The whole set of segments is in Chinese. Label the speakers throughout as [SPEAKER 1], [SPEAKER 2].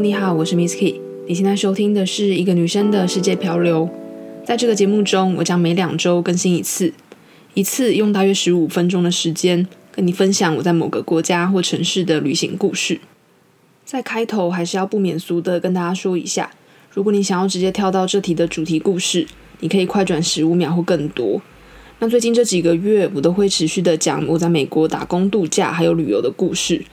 [SPEAKER 1] 你好，我是 Miss Key。你现在收听的是一个女生的世界漂流。在这个节目中，我将每两周更新一次，一次用大约十五分钟的时间，跟你分享我在某个国家或城市的旅行故事。在开头，还是要不免俗的跟大家说一下，如果你想要直接跳到这题的主题故事，你可以快转十五秒或更多。那最近这几个月，我都会持续的讲我在美国打工度假还有旅游的故事。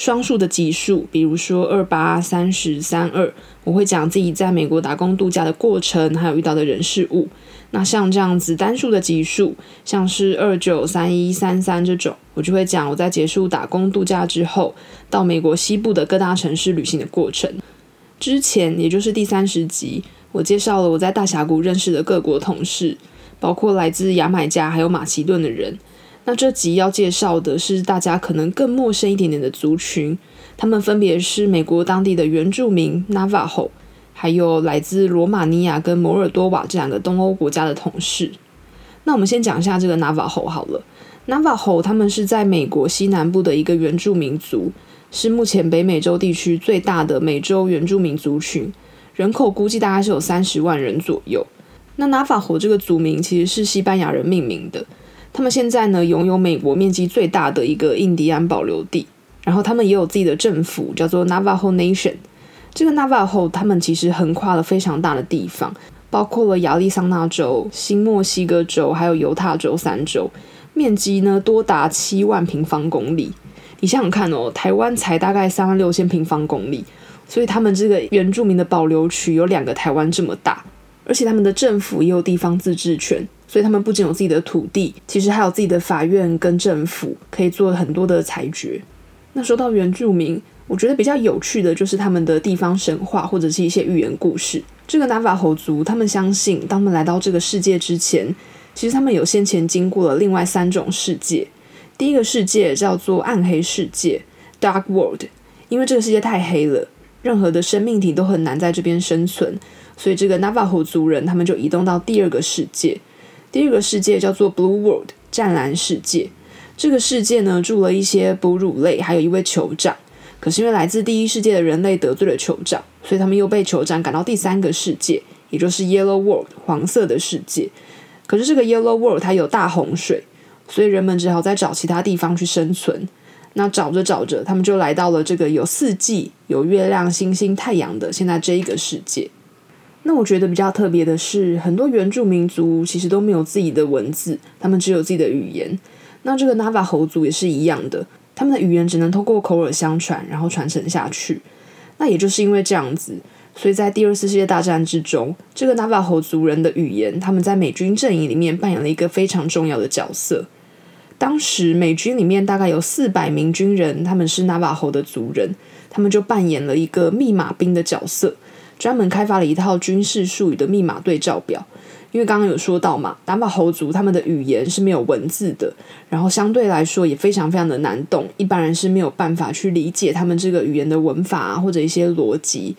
[SPEAKER 1] 双数的集数，比如说二八、三十、三二，我会讲自己在美国打工度假的过程，还有遇到的人事物。那像这样子单数的集数，像是二九、三一、三三这种，我就会讲我在结束打工度假之后，到美国西部的各大城市旅行的过程。之前也就是第三十集，我介绍了我在大峡谷认识的各国同事，包括来自牙买加还有马其顿的人。那这集要介绍的是大家可能更陌生一点点的族群，他们分别是美国当地的原住民 Navajo，还有来自罗马尼亚跟摩尔多瓦这两个东欧国家的同事。那我们先讲一下这个 Navajo 好了，Navajo 他们是在美国西南部的一个原住民族，是目前北美洲地区最大的美洲原住民族群，人口估计大概是有三十万人左右。那 Navajo 这个族名其实是西班牙人命名的。他们现在呢，拥有美国面积最大的一个印第安保留地，然后他们也有自己的政府，叫做 Navajo Nation。这个 Navajo 他们其实横跨了非常大的地方，包括了亚利桑那州、新墨西哥州还有犹他州三州，面积呢多达七万平方公里。你想想看哦，台湾才大概三万六千平方公里，所以他们这个原住民的保留区有两个台湾这么大，而且他们的政府也有地方自治权。所以他们不仅有自己的土地，其实还有自己的法院跟政府，可以做很多的裁决。那说到原住民，我觉得比较有趣的就是他们的地方神话或者是一些寓言故事。这个纳瓦侯族，他们相信，当他们来到这个世界之前，其实他们有先前经过了另外三种世界。第一个世界叫做暗黑世界 （Dark World），因为这个世界太黑了，任何的生命体都很难在这边生存，所以这个纳瓦侯族人他们就移动到第二个世界。第二个世界叫做 Blue World，湛蓝世界。这个世界呢，住了一些哺乳类，还有一位酋长。可是因为来自第一世界的人类得罪了酋长，所以他们又被酋长赶到第三个世界，也就是 Yellow World，黄色的世界。可是这个 Yellow World 它有大洪水，所以人们只好再找其他地方去生存。那找着找着，他们就来到了这个有四季、有月亮、星星、太阳的现在这一个世界。那我觉得比较特别的是，很多原住民族其实都没有自己的文字，他们只有自己的语言。那这个 Navajo 族也是一样的，他们的语言只能透过口耳相传，然后传承下去。那也就是因为这样子，所以在第二次世界大战之中，这个 Navajo 族人的语言，他们在美军阵营里面扮演了一个非常重要的角色。当时美军里面大概有四百名军人，他们是 Navajo 的族人，他们就扮演了一个密码兵的角色。专门开发了一套军事术语的密码对照表，因为刚刚有说到嘛，纳瓦侯族他们的语言是没有文字的，然后相对来说也非常非常的难懂，一般人是没有办法去理解他们这个语言的文法啊，或者一些逻辑，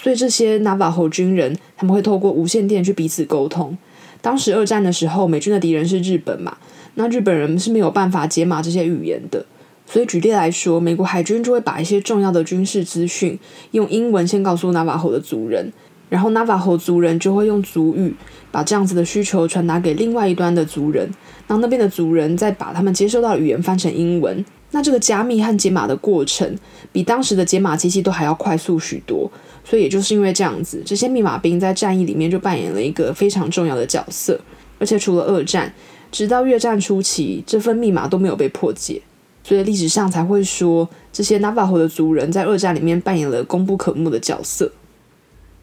[SPEAKER 1] 所以这些纳瓦侯军人他们会透过无线电去彼此沟通。当时二战的时候，美军的敌人是日本嘛，那日本人是没有办法解码这些语言的。所以举例来说，美国海军就会把一些重要的军事资讯用英文先告诉纳瓦侯的族人，然后纳瓦侯族人就会用族语把这样子的需求传达给另外一端的族人，然后那边的族人再把他们接收到的语言翻成英文。那这个加密和解码的过程比当时的解码机器都还要快速许多。所以也就是因为这样子，这些密码兵在战役里面就扮演了一个非常重要的角色。而且除了二战，直到越战初期，这份密码都没有被破解。所以历史上才会说，这些 Navajo 的族人在二战里面扮演了功不可没的角色。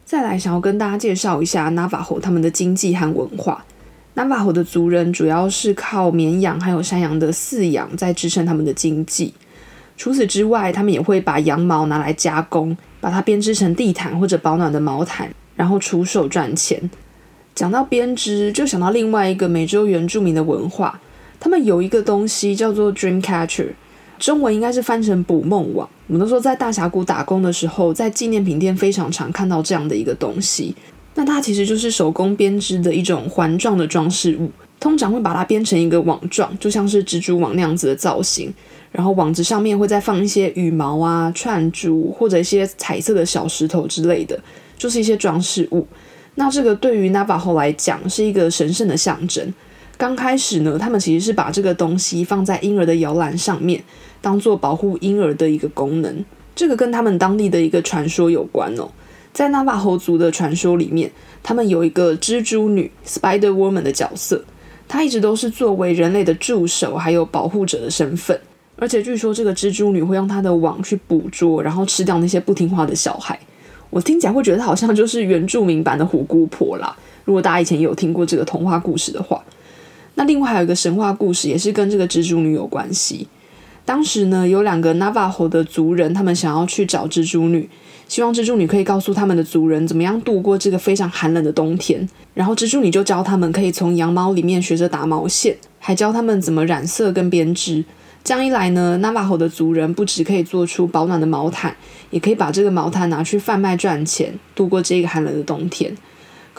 [SPEAKER 1] 再来，想要跟大家介绍一下 Navajo 他们的经济和文化。Navajo 的族人主要是靠绵羊还有山羊的饲养在支撑他们的经济。除此之外，他们也会把羊毛拿来加工，把它编织成地毯或者保暖的毛毯，然后出售赚钱。讲到编织，就想到另外一个美洲原住民的文化。他们有一个东西叫做 Dream Catcher，中文应该是翻成捕梦网。我们都说在大峡谷打工的时候，在纪念品店非常常看到这样的一个东西。那它其实就是手工编织的一种环状的装饰物，通常会把它编成一个网状，就像是蜘蛛网那样子的造型。然后网子上面会再放一些羽毛啊、串珠或者一些彩色的小石头之类的，就是一些装饰物。那这个对于 Navajo 来讲是一个神圣的象征。刚开始呢，他们其实是把这个东西放在婴儿的摇篮上面，当做保护婴儿的一个功能。这个跟他们当地的一个传说有关哦。在 Navajo 族的传说里面，他们有一个蜘蛛女 （Spider Woman） 的角色，她一直都是作为人类的助手还有保护者的身份。而且据说这个蜘蛛女会用她的网去捕捉，然后吃掉那些不听话的小孩。我听起来会觉得好像就是原住民版的虎姑婆啦。如果大家以前有听过这个童话故事的话，那另外还有一个神话故事，也是跟这个蜘蛛女有关系。当时呢，有两个 Navajo 的族人，他们想要去找蜘蛛女，希望蜘蛛女可以告诉他们的族人怎么样度过这个非常寒冷的冬天。然后蜘蛛女就教他们可以从羊毛里面学着打毛线，还教他们怎么染色跟编织。这样一来呢，Navajo 的族人不只可以做出保暖的毛毯，也可以把这个毛毯拿去贩卖赚钱，度过这个寒冷的冬天。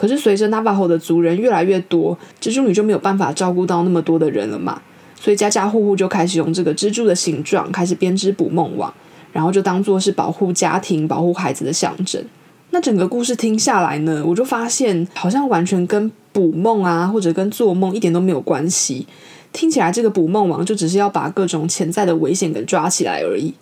[SPEAKER 1] 可是随着 Navajo 的族人越来越多，蜘蛛女就没有办法照顾到那么多的人了嘛，所以家家户户就开始用这个蜘蛛的形状开始编织捕梦网，然后就当做是保护家庭、保护孩子的象征。那整个故事听下来呢，我就发现好像完全跟捕梦啊，或者跟做梦一点都没有关系。听起来这个捕梦网就只是要把各种潜在的危险给抓起来而已。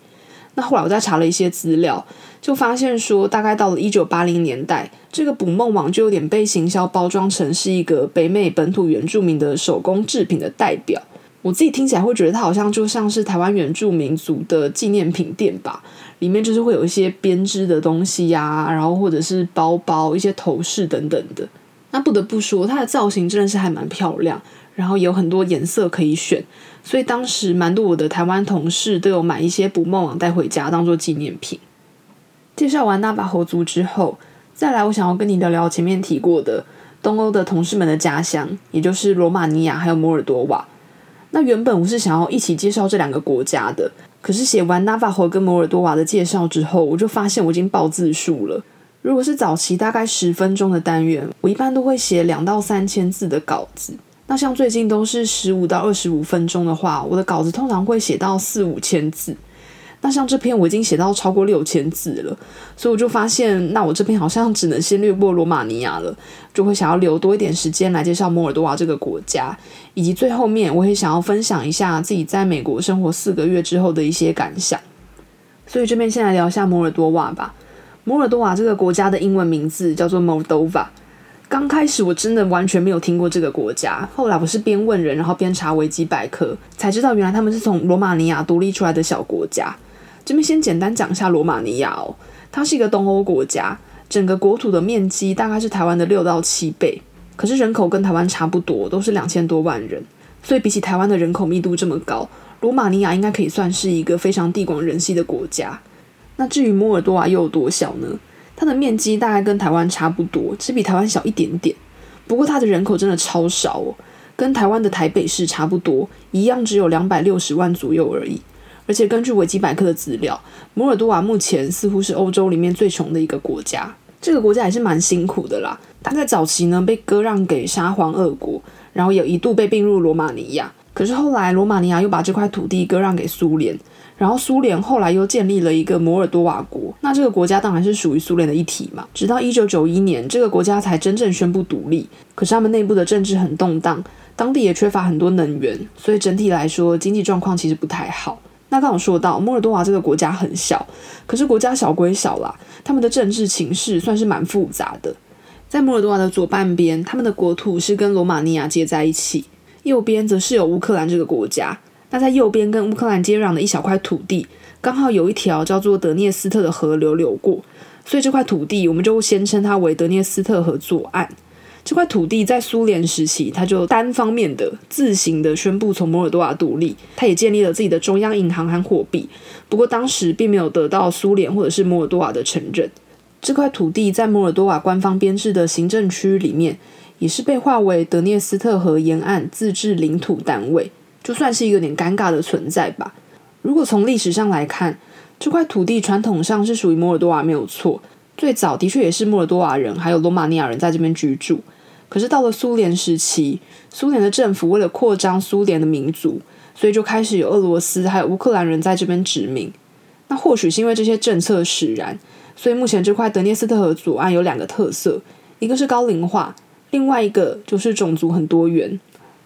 [SPEAKER 1] 那后来我再查了一些资料，就发现说，大概到了一九八零年代，这个捕梦网就有点被行销包装成是一个北美本土原住民的手工制品的代表。我自己听起来会觉得它好像就像是台湾原住民族的纪念品店吧，里面就是会有一些编织的东西呀、然后或者是包包、一些头饰等等的。那不得不说，它的造型真的是还蛮漂亮。然后有很多颜色可以选，所以当时蛮多我的台湾同事都有买一些捕梦网带回家当做纪念品。介绍完纳瓦侯族之后，再来我想要跟你聊聊前面提过的东欧的同事们的家乡，也就是罗马尼亚还有摩尔多瓦。那原本我是想要一起介绍这两个国家的，可是写完纳瓦侯跟摩尔多瓦的介绍之后，我就发现我已经爆字数了。如果是早期大概十分钟的单元，我一般都会写两到三千字的稿子。那像最近都是十五到二十五分钟的话，我的稿子通常会写到四五千字。那像这篇我已经写到超过六千字了，所以我就发现，那我这篇好像只能先略过罗马尼亚了，就会想要留多一点时间来介绍摩尔多瓦这个国家，以及最后面我也想要分享一下自己在美国生活四个月之后的一些感想。所以这边先来聊一下摩尔多瓦吧。摩尔多瓦这个国家的英文名字叫做 Moldova。刚开始我真的完全没有听过这个国家，后来我是边问人，然后边查维基百科，才知道原来他们是从罗马尼亚独立出来的小国家。这边先简单讲一下罗马尼亚哦，它是一个东欧国家，整个国土的面积大概是台湾的六到七倍，可是人口跟台湾差不多，都是两千多万人，所以比起台湾的人口密度这么高，罗马尼亚应该可以算是一个非常地广人稀的国家。那至于摩尔多瓦又有多小呢？它的面积大概跟台湾差不多，只比台湾小一点点。不过它的人口真的超少哦，跟台湾的台北市差不多，一样只有两百六十万左右而已。而且根据维基百科的资料，摩尔多瓦目前似乎是欧洲里面最穷的一个国家。这个国家也是蛮辛苦的啦。它在早期呢被割让给沙皇俄国，然后有一度被并入罗马尼亚。可是后来罗马尼亚又把这块土地割让给苏联。然后苏联后来又建立了一个摩尔多瓦国，那这个国家当然是属于苏联的一体嘛。直到一九九一年，这个国家才真正宣布独立。可是他们内部的政治很动荡，当地也缺乏很多能源，所以整体来说经济状况其实不太好。那刚好说到摩尔多瓦这个国家很小，可是国家小归小啦，他们的政治情势算是蛮复杂的。在摩尔多瓦的左半边，他们的国土是跟罗马尼亚接在一起，右边则是有乌克兰这个国家。那在右边跟乌克兰接壤的一小块土地，刚好有一条叫做德涅斯特的河流流过，所以这块土地我们就先称它为德涅斯特河左岸。这块土地在苏联时期，它就单方面的自行的宣布从摩尔多瓦独立，它也建立了自己的中央银行和货币。不过当时并没有得到苏联或者是摩尔多瓦的承认。这块土地在摩尔多瓦官方编制的行政区里面，也是被划为德涅斯特河沿岸自治领土单位。就算是一个有点尴尬的存在吧。如果从历史上来看，这块土地传统上是属于摩尔多瓦没有错，最早的确也是摩尔多瓦人还有罗马尼亚人在这边居住。可是到了苏联时期，苏联的政府为了扩张苏联的民族，所以就开始有俄罗斯还有乌克兰人在这边殖民。那或许是因为这些政策使然，所以目前这块德涅斯特河左岸有两个特色，一个是高龄化，另外一个就是种族很多元。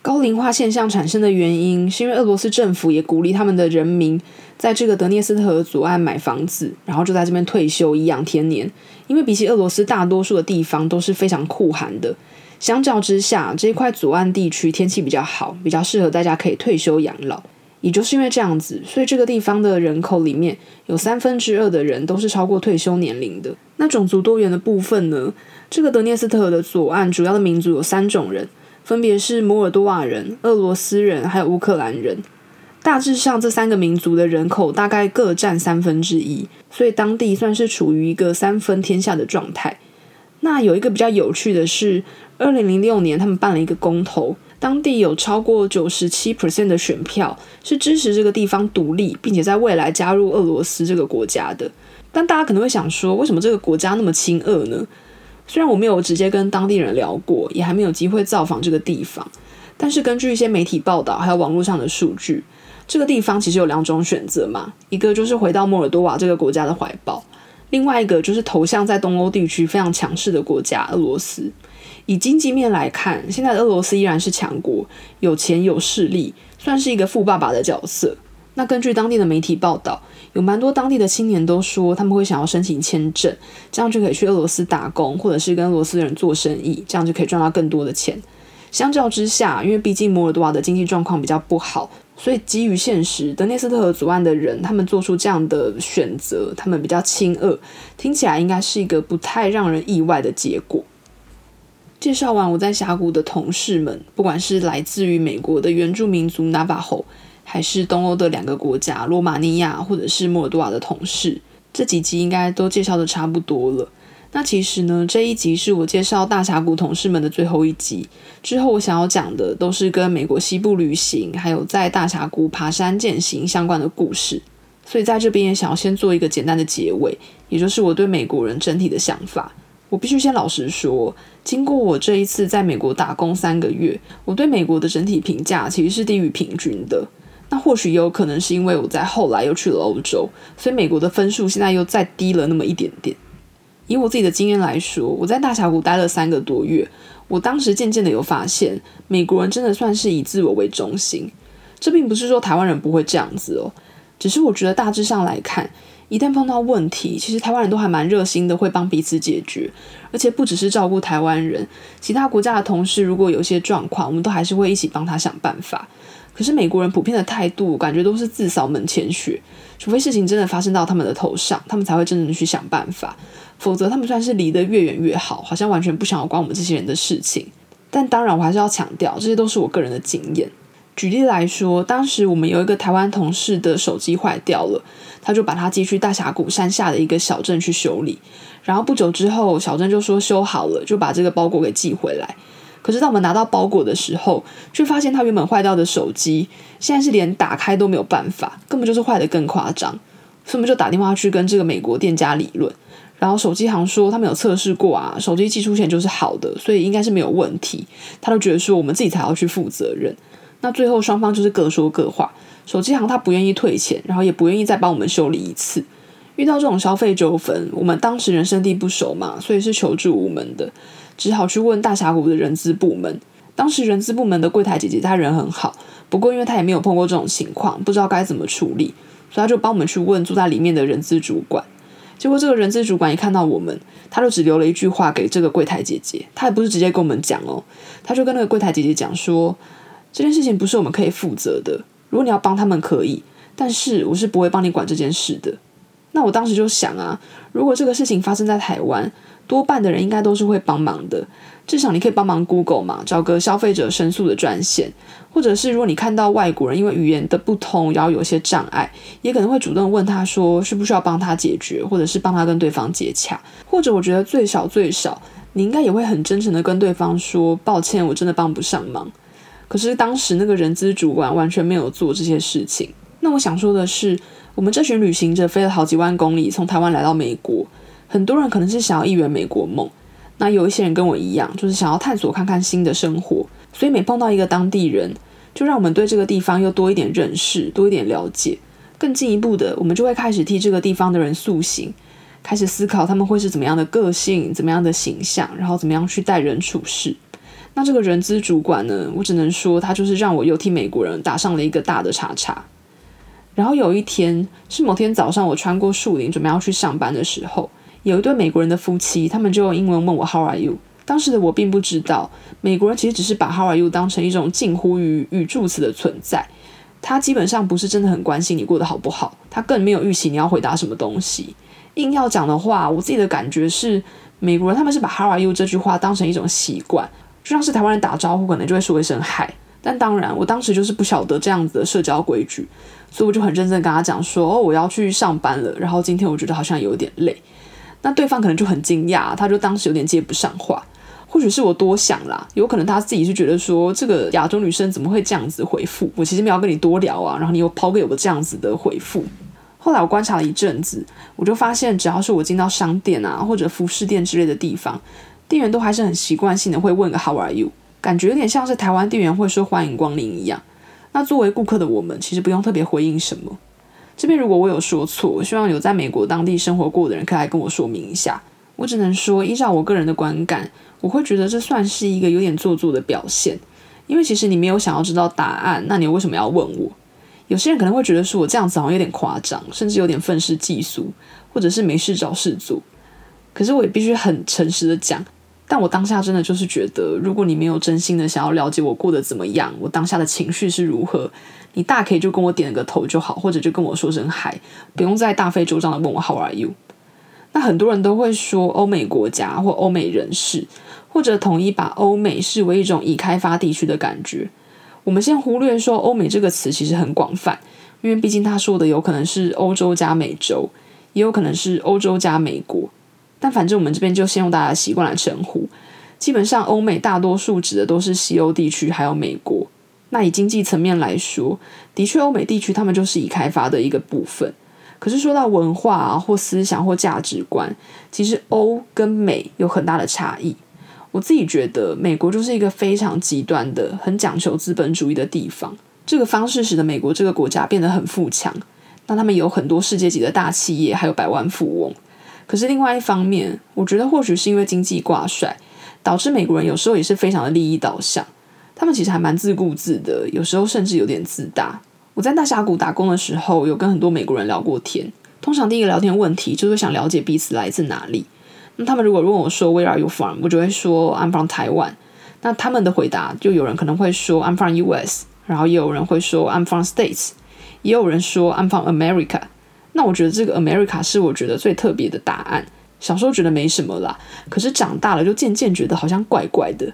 [SPEAKER 1] 高龄化现象产生的原因，是因为俄罗斯政府也鼓励他们的人民在这个德涅斯特河左岸买房子，然后就在这边退休颐养天年。因为比起俄罗斯大多数的地方都是非常酷寒的，相较之下，这一块左岸地区天气比较好，比较适合大家可以退休养老。也就是因为这样子，所以这个地方的人口里面有三分之二的人都是超过退休年龄的。那种族多元的部分呢？这个德涅斯特河的左岸主要的民族有三种人。分别是摩尔多瓦人、俄罗斯人还有乌克兰人，大致上这三个民族的人口大概各占三分之一，所以当地算是处于一个三分天下的状态。那有一个比较有趣的是，二零零六年他们办了一个公投，当地有超过九十七 percent 的选票是支持这个地方独立，并且在未来加入俄罗斯这个国家的。但大家可能会想说，为什么这个国家那么亲俄呢？虽然我没有直接跟当地人聊过，也还没有机会造访这个地方，但是根据一些媒体报道还有网络上的数据，这个地方其实有两种选择嘛，一个就是回到摩尔多瓦这个国家的怀抱，另外一个就是投向在东欧地区非常强势的国家俄罗斯。以经济面来看，现在的俄罗斯依然是强国，有钱有势力，算是一个富爸爸的角色。那根据当地的媒体报道，有蛮多当地的青年都说他们会想要申请签证，这样就可以去俄罗斯打工，或者是跟俄罗斯人做生意，这样就可以赚到更多的钱。相较之下，因为毕竟摩尔多瓦的经济状况比较不好，所以基于现实，德涅斯特河左岸的人他们做出这样的选择，他们比较亲俄，听起来应该是一个不太让人意外的结果。介绍完我在峡谷的同事们，不管是来自于美国的原住民族纳瓦霍。还是东欧的两个国家，罗马尼亚或者是摩尔多瓦的同事，这几集应该都介绍的差不多了。那其实呢，这一集是我介绍大峡谷同事们的最后一集。之后我想要讲的都是跟美国西部旅行，还有在大峡谷爬山健行相关的故事。所以在这边也想要先做一个简单的结尾，也就是我对美国人整体的想法。我必须先老实说，经过我这一次在美国打工三个月，我对美国的整体评价其实是低于平均的。那或许也有可能是因为我在后来又去了欧洲，所以美国的分数现在又再低了那么一点点。以我自己的经验来说，我在大峡谷待了三个多月，我当时渐渐的有发现，美国人真的算是以自我为中心。这并不是说台湾人不会这样子哦，只是我觉得大致上来看，一旦碰到问题，其实台湾人都还蛮热心的，会帮彼此解决，而且不只是照顾台湾人，其他国家的同事如果有些状况，我们都还是会一起帮他想办法。可是美国人普遍的态度，感觉都是自扫门前雪，除非事情真的发生到他们的头上，他们才会真正的去想办法，否则他们算是离得越远越好，好像完全不想要管我们这些人的事情。但当然，我还是要强调，这些都是我个人的经验。举例来说，当时我们有一个台湾同事的手机坏掉了，他就把它寄去大峡谷山下的一个小镇去修理，然后不久之后，小镇就说修好了，就把这个包裹给寄回来。可是当我们拿到包裹的时候，却发现他原本坏掉的手机，现在是连打开都没有办法，根本就是坏得更夸张。所以我们就打电话去跟这个美国店家理论，然后手机行说他们有测试过啊，手机寄出前就是好的，所以应该是没有问题。他都觉得说我们自己才要去负责任。那最后双方就是各说各话，手机行他不愿意退钱，然后也不愿意再帮我们修理一次。遇到这种消费纠纷，我们当时人生地不熟嘛，所以是求助无门的。只好去问大峡谷的人资部门。当时人资部门的柜台姐姐她人很好，不过因为她也没有碰过这种情况，不知道该怎么处理，所以她就帮我们去问住在里面的人资主管。结果这个人资主管一看到我们，他就只留了一句话给这个柜台姐姐，他也不是直接跟我们讲哦，他就跟那个柜台姐姐讲说，这件事情不是我们可以负责的，如果你要帮他们可以，但是我是不会帮你管这件事的。那我当时就想啊，如果这个事情发生在台湾，多半的人应该都是会帮忙的，至少你可以帮忙 Google 嘛，找个消费者申诉的专线，或者是如果你看到外国人因为语言的不通，然后有些障碍，也可能会主动问他说，需不需要帮他解决，或者是帮他跟对方接洽，或者我觉得最少最少，你应该也会很真诚的跟对方说，抱歉，我真的帮不上忙。可是当时那个人资主管完全没有做这些事情。那我想说的是，我们这群旅行者飞了好几万公里，从台湾来到美国。很多人可能是想要一圆美国梦，那有一些人跟我一样，就是想要探索看看新的生活，所以每碰到一个当地人，就让我们对这个地方又多一点认识，多一点了解。更进一步的，我们就会开始替这个地方的人塑形，开始思考他们会是怎么样的个性，怎么样的形象，然后怎么样去待人处事。那这个人资主管呢，我只能说他就是让我又替美国人打上了一个大的叉叉。然后有一天是某天早上，我穿过树林准备要去上班的时候，有一对美国人的夫妻，他们就用英文问我 How are you？当时的我并不知道，美国人其实只是把 How are you 当成一种近乎于语助词的存在，他基本上不是真的很关心你过得好不好，他更没有预期你要回答什么东西。硬要讲的话，我自己的感觉是，美国人他们是把 How are you 这句话当成一种习惯，就像是台湾人打招呼可能就会说一声嗨。但当然，我当时就是不晓得这样子的社交规矩，所以我就很认真跟他讲说：“哦，我要去上班了。”然后今天我觉得好像有点累。那对方可能就很惊讶，他就当时有点接不上话。或许是我多想啦，有可能他自己是觉得说，这个亚洲女生怎么会这样子回复？我其实没有跟你多聊啊，然后你又抛给我这样子的回复。后来我观察了一阵子，我就发现，只要是我进到商店啊或者服饰店之类的地方，店员都还是很习惯性的会问个 “How are you”。感觉有点像是台湾店员会说“欢迎光临”一样。那作为顾客的我们，其实不用特别回应什么。这边如果我有说错，我希望有在美国当地生活过的人可以来跟我说明一下。我只能说，依照我个人的观感，我会觉得这算是一个有点做作的表现。因为其实你没有想要知道答案，那你为什么要问我？有些人可能会觉得说我这样子好像有点夸张，甚至有点愤世嫉俗，或者是没事找事做。可是我也必须很诚实的讲。但我当下真的就是觉得，如果你没有真心的想要了解我过得怎么样，我当下的情绪是如何，你大可以就跟我点个头就好，或者就跟我说声嗨，不用再大费周章的问我 How are you？那很多人都会说欧美国家或欧美人士，或者统一把欧美视为一种已开发地区的感觉。我们先忽略说欧美这个词其实很广泛，因为毕竟他说的有可能是欧洲加美洲，也有可能是欧洲加美国。但反正我们这边就先用大家的习惯来称呼。基本上，欧美大多数指的都是西欧地区，还有美国。那以经济层面来说，的确，欧美地区他们就是已开发的一个部分。可是说到文化啊，或思想或价值观，其实欧跟美有很大的差异。我自己觉得，美国就是一个非常极端的、很讲求资本主义的地方。这个方式使得美国这个国家变得很富强。那他们有很多世界级的大企业，还有百万富翁。可是另外一方面，我觉得或许是因为经济挂帅，导致美国人有时候也是非常的利益导向。他们其实还蛮自顾自的，有时候甚至有点自大。我在大峡谷打工的时候，有跟很多美国人聊过天。通常第一个聊天问题就是想了解彼此来自哪里。那他们如果问我说 “Where are you from”，我就会说 “I'm from Taiwan”。那他们的回答就有人可能会说 “I'm from US”，然后也有人会说 “I'm from States”，也有人说 “I'm from America”。那我觉得这个 America 是我觉得最特别的答案。小时候觉得没什么啦，可是长大了就渐渐觉得好像怪怪的。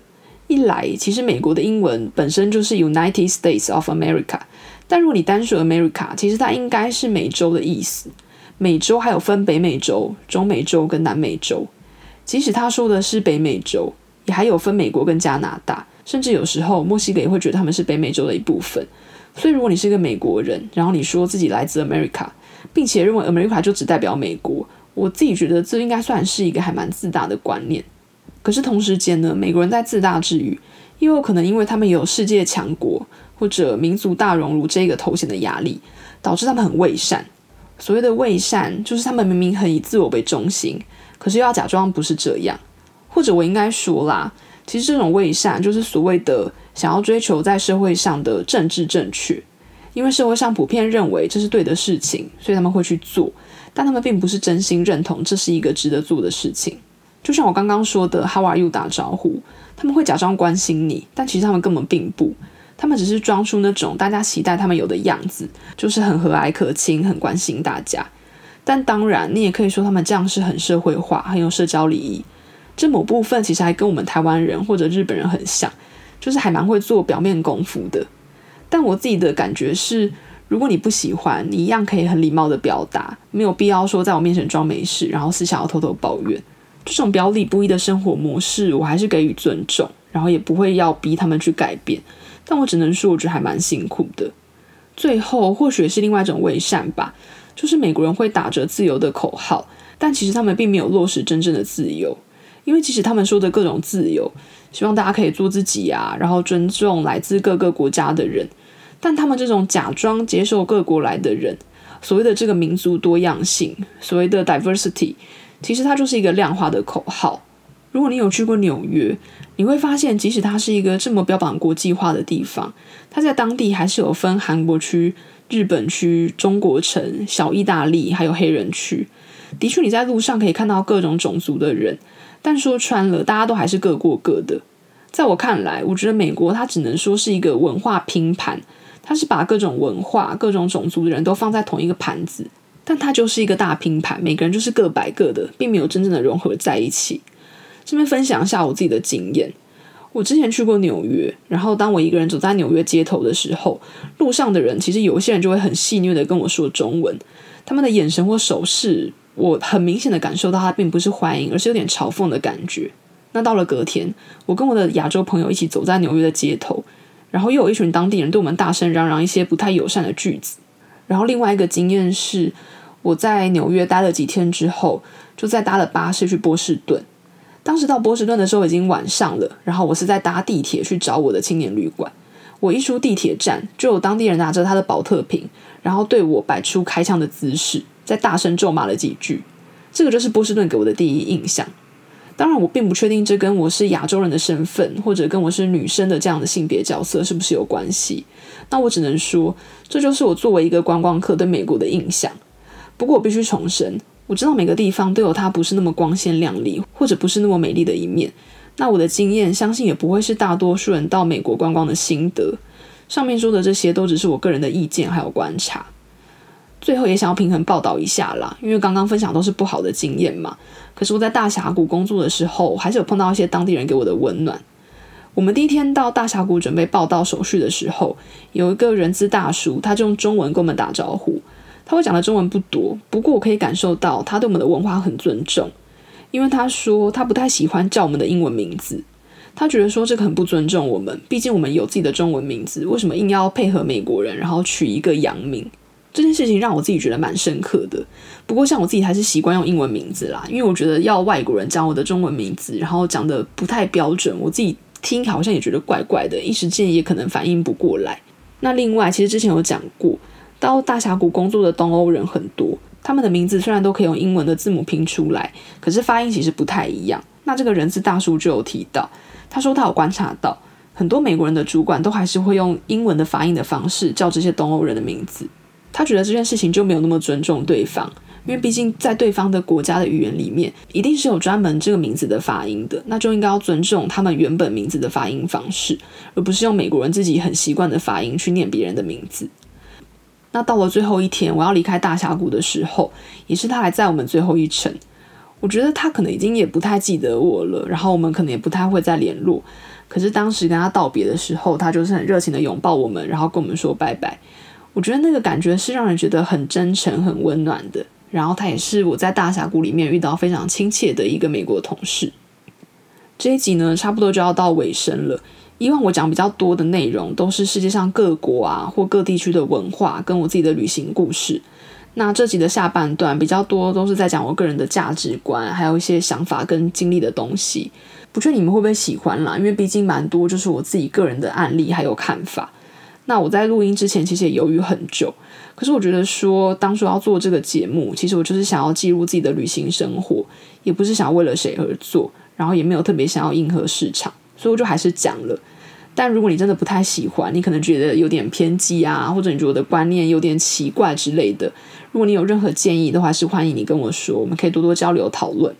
[SPEAKER 1] 一来，其实美国的英文本身就是 United States of America，但如果你单说 America，其实它应该是美洲的意思。美洲还有分北美洲、中美洲跟南美洲。即使他说的是北美洲，也还有分美国跟加拿大，甚至有时候墨西哥也会觉得他们是北美洲的一部分。所以，如果你是一个美国人，然后你说自己来自 America，并且认为 America 就只代表美国，我自己觉得这应该算是一个还蛮自大的观念。可是同时间呢，美国人在自大之余，又有可能因为他们有世界强国或者民族大熔炉这个头衔的压力，导致他们很伪善。所谓的伪善，就是他们明明很以自我为中心，可是又要假装不是这样。或者我应该说啦，其实这种伪善就是所谓的想要追求在社会上的政治正确。因为社会上普遍认为这是对的事情，所以他们会去做，但他们并不是真心认同这是一个值得做的事情。就像我刚刚说的，How are you？打招呼，他们会假装关心你，但其实他们根本并不，他们只是装出那种大家期待他们有的样子，就是很和蔼可亲，很关心大家。但当然，你也可以说他们这样是很社会化，很有社交礼仪。这某部分其实还跟我们台湾人或者日本人很像，就是还蛮会做表面功夫的。但我自己的感觉是，如果你不喜欢，你一样可以很礼貌的表达，没有必要说在我面前装没事，然后私下要偷偷抱怨。这种表里不一的生活模式，我还是给予尊重，然后也不会要逼他们去改变。但我只能说，我觉得还蛮辛苦的。最后，或许是另外一种伪善吧，就是美国人会打着自由的口号，但其实他们并没有落实真正的自由。因为即使他们说的各种自由，希望大家可以做自己啊，然后尊重来自各个国家的人，但他们这种假装接受各国来的人，所谓的这个民族多样性，所谓的 diversity，其实它就是一个量化的口号。如果你有去过纽约，你会发现，即使它是一个这么标榜国际化的地方，它在当地还是有分韩国区、日本区、中国城、小意大利，还有黑人区。的确，你在路上可以看到各种种族的人，但说穿了，大家都还是各过各的。在我看来，我觉得美国它只能说是一个文化拼盘，它是把各种文化、各种种族的人都放在同一个盘子，但它就是一个大拼盘，每个人就是各摆各的，并没有真正的融合在一起。这边分享一下我自己的经验。我之前去过纽约，然后当我一个人走在纽约街头的时候，路上的人其实有一些人就会很戏谑的跟我说中文，他们的眼神或手势，我很明显的感受到他并不是欢迎，而是有点嘲讽的感觉。那到了隔天，我跟我的亚洲朋友一起走在纽约的街头，然后又有一群当地人对我们大声嚷嚷一些不太友善的句子。然后另外一个经验是，我在纽约待了几天之后，就再搭了巴士去波士顿。当时到波士顿的时候已经晚上了，然后我是在搭地铁去找我的青年旅馆。我一出地铁站，就有当地人拿着他的保特瓶，然后对我摆出开枪的姿势，在大声咒骂了几句。这个就是波士顿给我的第一印象。当然，我并不确定这跟我是亚洲人的身份，或者跟我是女生的这样的性别角色是不是有关系。那我只能说，这就是我作为一个观光客对美国的印象。不过我必须重申。我知道每个地方都有它不是那么光鲜亮丽，或者不是那么美丽的一面。那我的经验，相信也不会是大多数人到美国观光的心得。上面说的这些都只是我个人的意见还有观察。最后也想要平衡报道一下啦，因为刚刚分享都是不好的经验嘛。可是我在大峡谷工作的时候，还是有碰到一些当地人给我的温暖。我们第一天到大峡谷准备报到手续的时候，有一个人资大叔，他就用中文跟我们打招呼。他会讲的中文不多，不过我可以感受到他对我们的文化很尊重，因为他说他不太喜欢叫我们的英文名字，他觉得说这个很不尊重我们，毕竟我们有自己的中文名字，为什么硬要配合美国人，然后取一个洋名？这件事情让我自己觉得蛮深刻的。不过像我自己还是习惯用英文名字啦，因为我觉得要外国人讲我的中文名字，然后讲得不太标准，我自己听好像也觉得怪怪的，一时间也可能反应不过来。那另外，其实之前有讲过。到大峡谷工作的东欧人很多，他们的名字虽然都可以用英文的字母拼出来，可是发音其实不太一样。那这个人字大叔就有提到，他说他有观察到，很多美国人的主管都还是会用英文的发音的方式叫这些东欧人的名字。他觉得这件事情就没有那么尊重对方，因为毕竟在对方的国家的语言里面，一定是有专门这个名字的发音的，那就应该要尊重他们原本名字的发音方式，而不是用美国人自己很习惯的发音去念别人的名字。那到了最后一天，我要离开大峡谷的时候，也是他还在我们最后一程。我觉得他可能已经也不太记得我了，然后我们可能也不太会再联络。可是当时跟他道别的时候，他就是很热情的拥抱我们，然后跟我们说拜拜。我觉得那个感觉是让人觉得很真诚、很温暖的。然后他也是我在大峡谷里面遇到非常亲切的一个美国同事。这一集呢，差不多就要到尾声了。以往我讲比较多的内容都是世界上各国啊或各地区的文化跟我自己的旅行故事。那这集的下半段比较多都是在讲我个人的价值观，还有一些想法跟经历的东西。不知道你们会不会喜欢啦？因为毕竟蛮多就是我自己个人的案例还有看法。那我在录音之前其实也犹豫很久，可是我觉得说当初要做这个节目，其实我就是想要记录自己的旅行生活，也不是想为了谁而做，然后也没有特别想要迎合市场。所以我就还是讲了，但如果你真的不太喜欢，你可能觉得有点偏激啊，或者你觉得我的观念有点奇怪之类的，如果你有任何建议的话，是欢迎你跟我说，我们可以多多交流讨论。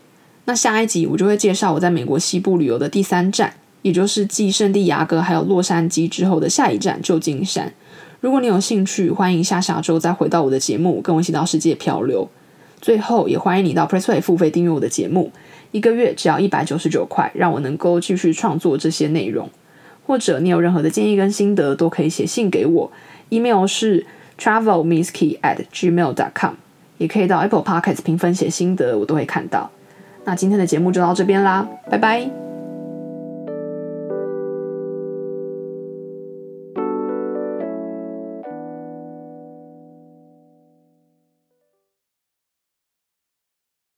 [SPEAKER 1] 那下一集我就会介绍我在美国西部旅游的第三站，也就是继圣地亚哥还有洛杉矶之后的下一站旧金山。如果你有兴趣，欢迎下下周再回到我的节目，跟我一起到世界漂流。最后也欢迎你到 Pressplay 付费订阅我的节目。一个月只要一百九十九块，让我能够继续创作这些内容。或者你有任何的建议跟心得，都可以写信给我，email 是 travelmisskey at gmail dot com，也可以到 Apple Podcast 评分写心得，我都会看到。那今天的节目就到这边啦，拜拜。